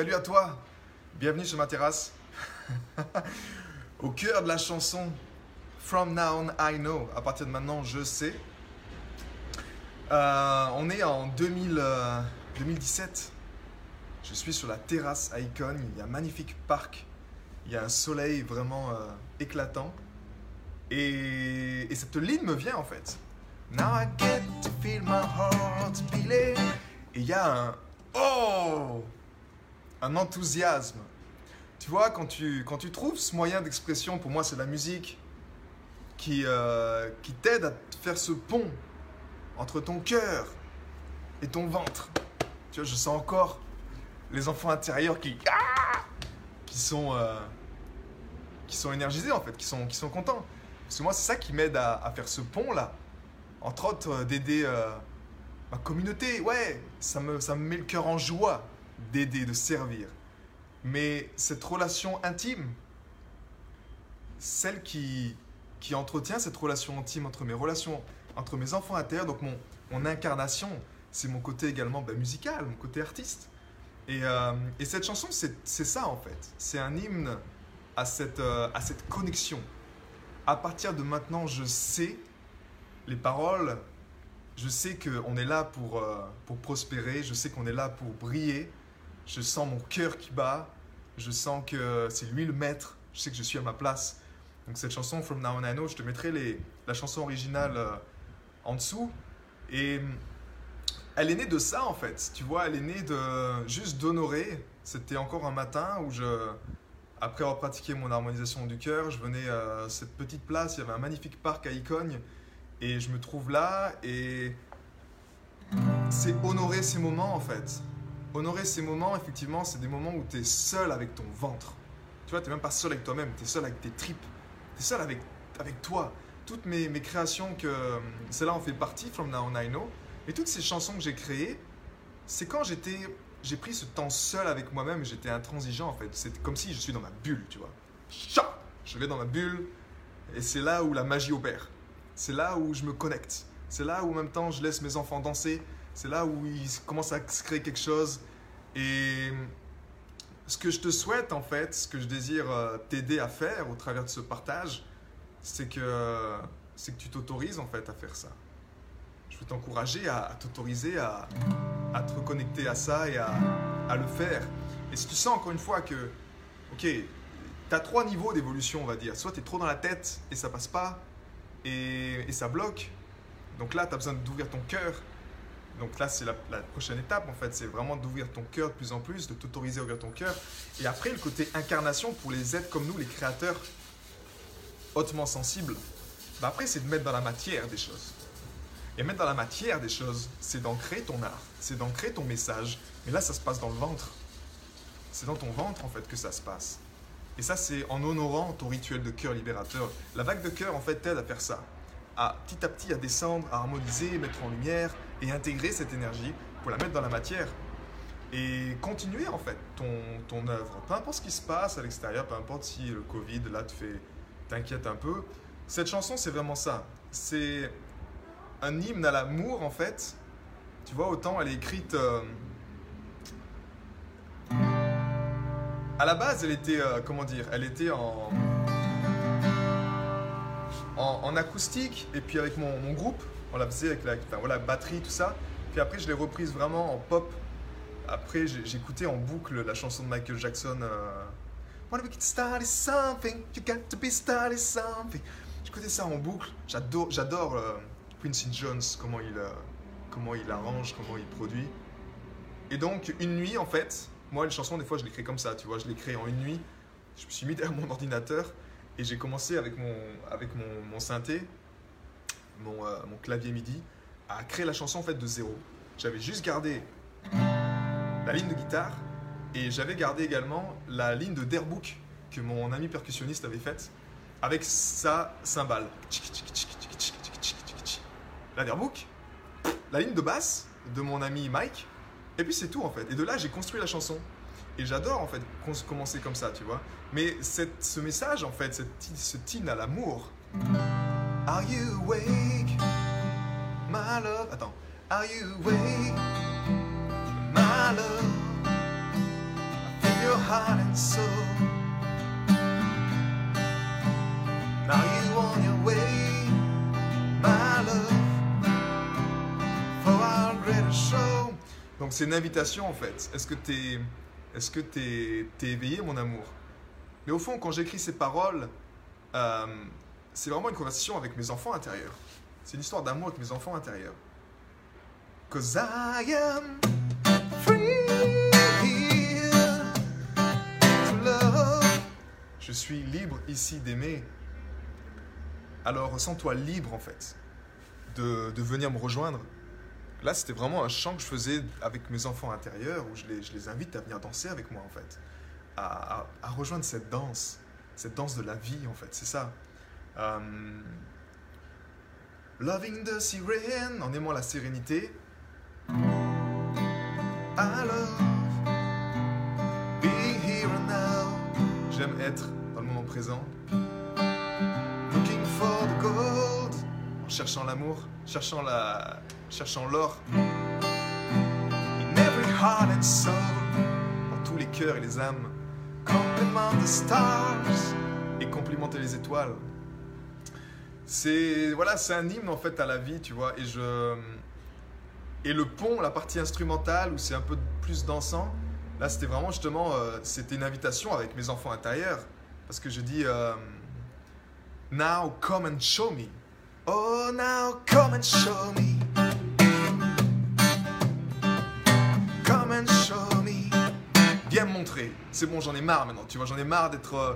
Salut à toi, bienvenue sur ma terrasse. Au cœur de la chanson From Now On I Know, à partir de maintenant je sais. Euh, on est en 2000, 2017. Euh, je suis sur la terrasse à Icon, il y a un magnifique parc, il y a un soleil vraiment euh, éclatant. Et, et, cette ligne me vient en fait. Now I get to feel my heart beating. Et il y a un Oh un enthousiasme. Tu vois, quand tu, quand tu trouves ce moyen d'expression, pour moi c'est la musique, qui, euh, qui t'aide à faire ce pont entre ton cœur et ton ventre. Tu vois, je sens encore les enfants intérieurs qui, qui, sont, euh, qui sont énergisés en fait, qui sont, qui sont contents. Parce que moi c'est ça qui m'aide à, faire ce pont là. Entre autres, euh, d'aider ma communauté. Ouais, ça me, ça me met le cœur en joie d'aider, de servir. Mais cette relation intime, celle qui, qui entretient cette relation intime entre mes relations, entre mes enfants intérieurs, donc mon, mon incarnation, c'est mon côté également ben, musical, mon côté artiste. Et, euh, et cette chanson, c'est ça en fait. C'est un hymne à cette, euh, à cette connexion. À partir de maintenant, je sais les paroles, je sais qu'on est là pour, euh, pour prospérer, je sais qu'on est là pour briller, je sens mon cœur qui bat, je sens que c'est lui le maître, je sais que je suis à ma place. Donc cette chanson From Now On I Know, je te mettrai la chanson originale euh, en dessous. Et elle est née de ça en fait, tu vois, elle est née de juste d'honorer. C'était encore un matin où je, après avoir pratiqué mon harmonisation du cœur, je venais à cette petite place, il y avait un magnifique parc à Icogne, et je me trouve là, et c'est honorer ces moments en fait honorer ces moments, effectivement, c'est des moments où tu es seul avec ton ventre. Tu vois, tu n'es même pas seul avec toi-même, tu es seul avec tes tripes. Tu es seul avec, avec toi. Toutes mes, mes créations, que celle-là en fait partie, From Now On I Know, et toutes ces chansons que j'ai créées, c'est quand j'étais, j'ai pris ce temps seul avec moi-même, j'étais intransigeant en fait. C'est comme si je suis dans ma bulle, tu vois. Je vais dans ma bulle et c'est là où la magie opère. C'est là où je me connecte. C'est là où en même temps je laisse mes enfants danser. C'est là où il commence à se créer quelque chose. Et ce que je te souhaite en fait, ce que je désire euh, t'aider à faire au travers de ce partage, c'est que, c'est que tu t'autorises en fait à faire ça. Je veux t'encourager à, t'autoriser à, à, te reconnecter à ça et à, le faire. Et si tu sens encore une fois que, ok, tu as trois niveaux d'évolution, on va dire. Soit tu es trop dans la tête et ça passe pas et, et ça bloque. Donc là, tu as besoin d'ouvrir ton cœur. Donc là, c'est la, prochaine étape, en fait. C'est vraiment d'ouvrir ton cœur de plus en plus, de t'autoriser à ouvrir ton cœur. Et après, le côté incarnation pour les êtres comme nous, les créateurs hautement sensibles, bah après, c'est de mettre dans la matière des choses. Et mettre dans la matière des choses, c'est d'ancrer ton art, c'est d'ancrer ton message. Mais là, ça se passe dans le ventre. C'est dans ton ventre, en fait, que ça se passe. Et ça, c'est en honorant ton rituel de cœur libérateur. La vague de cœur, en fait, t'aide à faire ça. À petit à petit à descendre, à harmoniser, mettre en lumière et intégrer cette énergie pour la mettre dans la matière. Et continuer, en fait, ton, ton œuvre. Peu importe ce qui se passe à l'extérieur, peu importe si le Covid, là, te fait, t'inquiète un peu. Cette chanson, c'est vraiment ça. C'est un hymne à l'amour, en fait. Tu vois, autant elle est écrite. Euh... À la base, elle était. Euh, comment dire Elle était en. En, en, acoustique, et puis avec mon, mon, groupe, on la faisait avec la enfin, voilà, batterie, tout ça. Puis après, je l'ai reprise vraiment en pop. Après, j'écoutais en boucle la chanson de Michael Jackson. Euh, we get started something, you got to be started something. J'écoutais ça en boucle. J'adore, j'adore. Euh, Quincy Jones, comment il, euh, comment il arrange, comment il produit. Et donc, une nuit, en fait, moi, une chanson, des fois, je l'écris comme ça, tu vois, je l'écris en une nuit. Je me suis mis derrière mon ordinateur et j'ai commencé avec mon, avec mon synthé, mon, euh, mon, clavier MIDI, à créer la chanson, en fait, de zéro. J'avais juste gardé la ligne de guitare et j'avais gardé également la ligne de Derbook que mon ami percussionniste avait faite avec sa cymbale la Derbook, la ligne de basse de mon ami Mike, et puis c'est tout en fait. Et de là, j'ai construit la chanson. Et j'adore en fait commencer comme ça, tu vois. Mais ce message en fait, ce tine à l'amour. Are you awake, my love? Attends. Are you awake, my love? I feel your heart and soul. Now you on your way, my love? Donc c'est une invitation en fait. Est-ce que tu es, est-ce que t'es, es éveillé mon amour? Mais au fond, quand j'écris ces paroles, euh, c'est vraiment une conversation avec mes enfants intérieurs. C'est une histoire d'amour avec mes enfants intérieurs. Cause I am free to love. Je suis libre ici d'aimer. Alors ressens-toi libre en fait de, de venir me rejoindre Là, c'était vraiment un chant que je faisais avec mes enfants intérieurs, où je les, je les invite à venir danser avec moi, en fait. À, à, rejoindre cette danse, cette danse de la vie, en fait, c'est ça. Um, loving the siren, en aimant la sérénité. I love being here and now. J'aime être dans le moment présent. Looking for the gold, en cherchant l'amour, cherchant la, cherchant l'or. In every heart and soul, dans tous les cœurs et les âmes. Compliment the stars et complimenter les étoiles. C'est voilà, c'est un hymne en fait à la vie, tu vois. Et je et le pont, la partie instrumentale où c'est un peu plus dansant. Là, c'était vraiment justement, euh, c'était une invitation avec mes enfants intérieurs parce que je dis euh, Now come and show me. Oh, now come and show me. Viens me montrer. C'est bon, j'en ai marre maintenant. Tu vois, j'en ai marre d'être. Euh,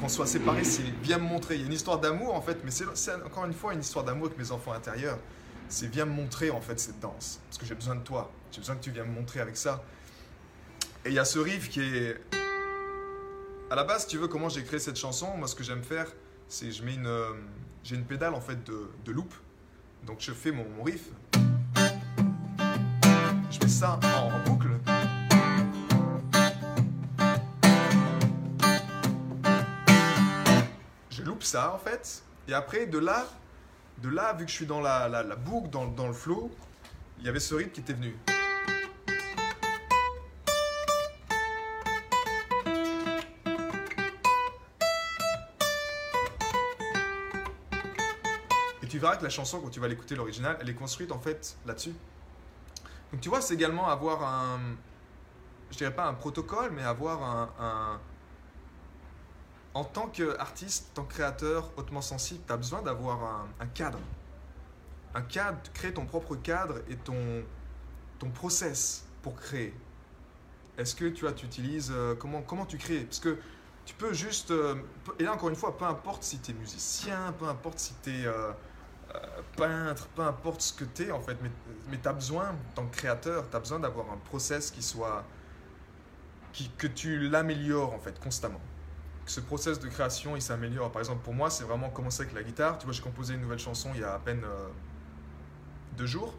qu'on soit séparés. C'est viens me montrer. Il y a une histoire d'amour en fait, mais c'est encore une fois une histoire d'amour avec mes enfants intérieurs. C'est viens me montrer en fait cette danse. Parce que j'ai besoin de toi. J'ai besoin que tu viennes me montrer avec ça. Et il y a ce riff qui est. À la base, tu veux comment j'ai créé cette chanson, moi ce que j'aime faire, c'est je mets une. Euh, j'ai une pédale en fait de, de loop. Donc je fais mon, riff. Je mets ça en boucle. Ça en fait. Et après, de là, de là vu que je suis dans la, boucle, dans, le flow, il y avait ce rythme qui était venu. Et tu verras que la chanson, quand tu vas l'écouter l'original, elle est construite en fait là-dessus. Donc tu vois, c'est également avoir un, je dirais pas un protocole, mais avoir un en tant qu'artiste, en tant que créateur hautement sensible, tu as besoin d'avoir un, cadre. Un cadre, créer ton propre cadre et ton, ton process pour créer. Est-ce que tu tu utilises, euh, comment, comment tu crées? Parce que tu peux juste, euh, et là encore une fois, peu importe si tu es musicien, peu importe si tu es euh, peintre, peu importe ce que tu es en fait, mais, mais tu as besoin, en tant que créateur, tu as besoin d'avoir un process qui soit, qui, que tu l'améliores en fait constamment ce process de création il s'améliore. Par exemple, pour moi, c'est vraiment commencer avec la guitare. Tu vois, j'ai composé une nouvelle chanson il y a à peine euh, deux jours.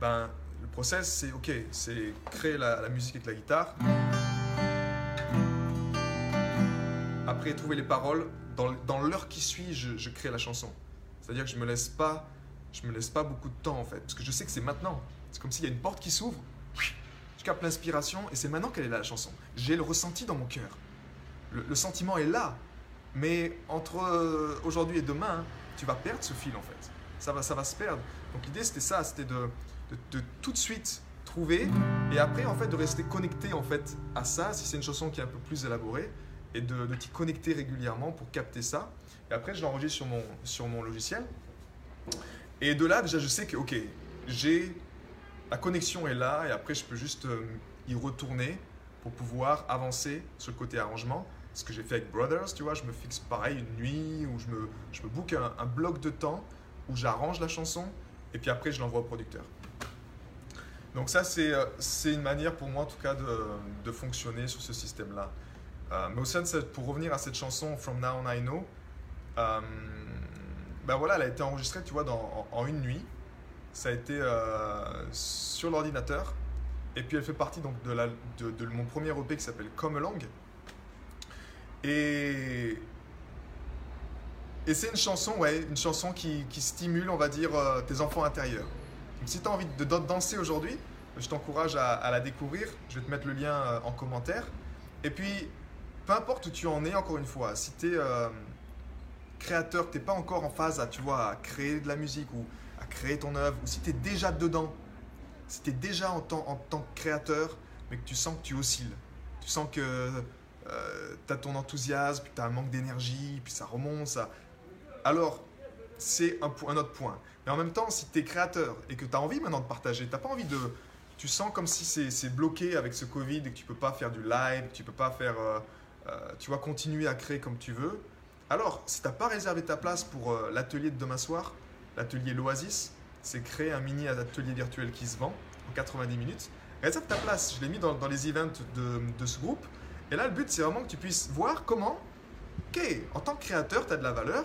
Ben, le process, c'est ok, c'est créer la, musique avec la guitare. Après, trouver les paroles. Dans, dans l'heure qui suit, je, je, crée la chanson. C'est-à-dire que je me laisse pas, je me laisse pas beaucoup de temps en fait, parce que je sais que c'est maintenant. C'est comme s'il y a une porte qui s'ouvre. Je capte l'inspiration et c'est maintenant qu'elle est là la chanson. J'ai le ressenti dans mon cœur le, sentiment est là. Mais entre euh, aujourd'hui et demain, tu vas perdre ce fil en fait. Ça va, ça va se perdre. Donc l'idée c'était ça, c'était de, de, de, tout de suite trouver et après en fait de rester connecté en fait à ça si c'est une chanson qui est un peu plus élaborée et de, de t'y connecter régulièrement pour capter ça. Et après je l'enregistre sur mon, sur mon logiciel. Et de là déjà je sais que ok, j'ai la connexion est là et après je peux juste euh, y retourner pour pouvoir avancer sur le côté arrangement ce que j'ai fait avec Brothers, tu vois, je me fixe pareil une nuit où je me, je me book un, bloc de temps où j'arrange la chanson et puis après je l'envoie au producteur. Donc ça, c'est une manière pour moi en tout cas de, de fonctionner sur ce système-là. Euh, mais au sein de pour revenir à cette chanson From Now On I Know, euh, ben voilà, elle a été enregistrée, tu vois, dans, en, une nuit. Ça a été euh, sur l'ordinateur. Et puis elle fait partie donc de, la, de, mon premier EP qui s'appelle Come Along, et, c'est une chanson, ouais, une chanson qui, stimule, on va dire, euh, tes enfants intérieurs. Donc si tu as envie de, danser aujourd'hui, je t'encourage à, la découvrir. Je vais te mettre le lien euh, en commentaire. Et puis, peu importe où tu en es, encore une fois, si tu es euh, créateur, tu n'es pas encore en phase à, tu vois, à créer de la musique ou à créer ton œuvre, ou si tu es déjà dedans, si tu es déjà en tant que créateur, mais que tu sens que tu oscilles, tu sens que euh, tu as ton enthousiasme, puis tu as un manque d'énergie, puis ça remonte. Alors, c'est un, autre point. Mais en même temps, si tu es créateur et que tu as envie maintenant de partager, tu pas envie de. Tu sens comme si c'est bloqué avec ce Covid et que tu peux pas faire du live, que tu peux pas faire. Euh, euh, tu vas continuer à créer comme tu veux. Alors, si tu n'as pas réservé ta place pour l'atelier de demain soir, l'atelier L'Oasis, c'est créer un mini atelier virtuel qui se vend en 90 minutes. Réserve ta place. Je l'ai mis dans, les events de ce groupe. Et là, le but, c'est vraiment que tu puisses voir comment, ok, en tant que créateur, tu as de la valeur,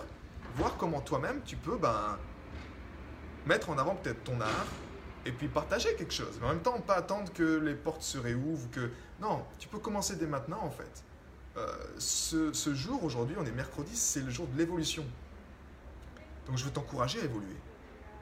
voir comment toi-même, tu peux ben, mettre en avant peut-être ton art et puis partager quelque chose. Mais en même temps, pas attendre que les portes se réouvrent, que... Non, tu peux commencer dès maintenant, en fait. Euh, ce, jour, aujourd'hui, on est mercredi, c'est le jour de l'évolution. Donc je veux t'encourager à évoluer.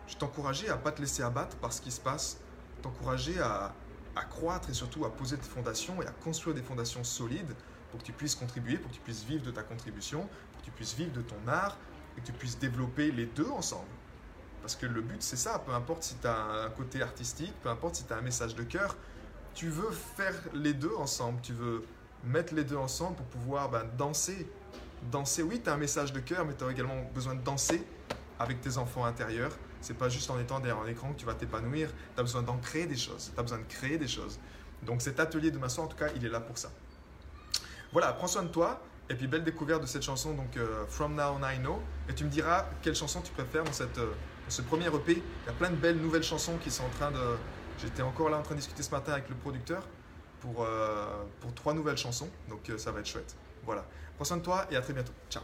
Je veux t'encourager à pas te laisser abattre par ce qui se passe, t'encourager à, à croître et surtout à poser tes fondations et à construire des fondations solides pour que tu puisses contribuer, pour que tu puisses vivre de ta contribution, pour que tu puisses vivre de ton art et que tu puisses développer les deux ensemble. Parce que le but, c'est ça, peu importe si tu as un côté artistique, peu importe si tu as un message de cœur, tu veux faire les deux ensemble, tu veux mettre les deux ensemble pour pouvoir ben, danser. Danser, oui, tu as un message de cœur, mais tu as également besoin de danser avec tes enfants intérieurs c'est pas juste en étant derrière un écran que tu vas t'épanouir. Tu as besoin d'en créer des choses. Tu as besoin de créer des choses. Donc cet atelier de maçon, en tout cas, il est là pour ça. Voilà, prends soin de toi. Et puis belle découverte de cette chanson, donc euh, From Now On I Know. Et tu me diras quelle chanson tu préfères dans, cette, euh, ce premier EP. Il y a plein de belles nouvelles chansons qui sont en train de... J'étais encore là en train de discuter ce matin avec le producteur pour, euh, pour trois nouvelles chansons. Donc ça va être chouette. Voilà. Prends soin de toi et à très bientôt. Ciao.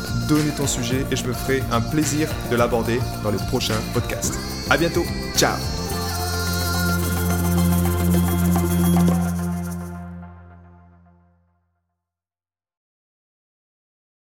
donner ton sujet et je me ferai un plaisir de l'aborder dans les prochains podcasts. A bientôt, ciao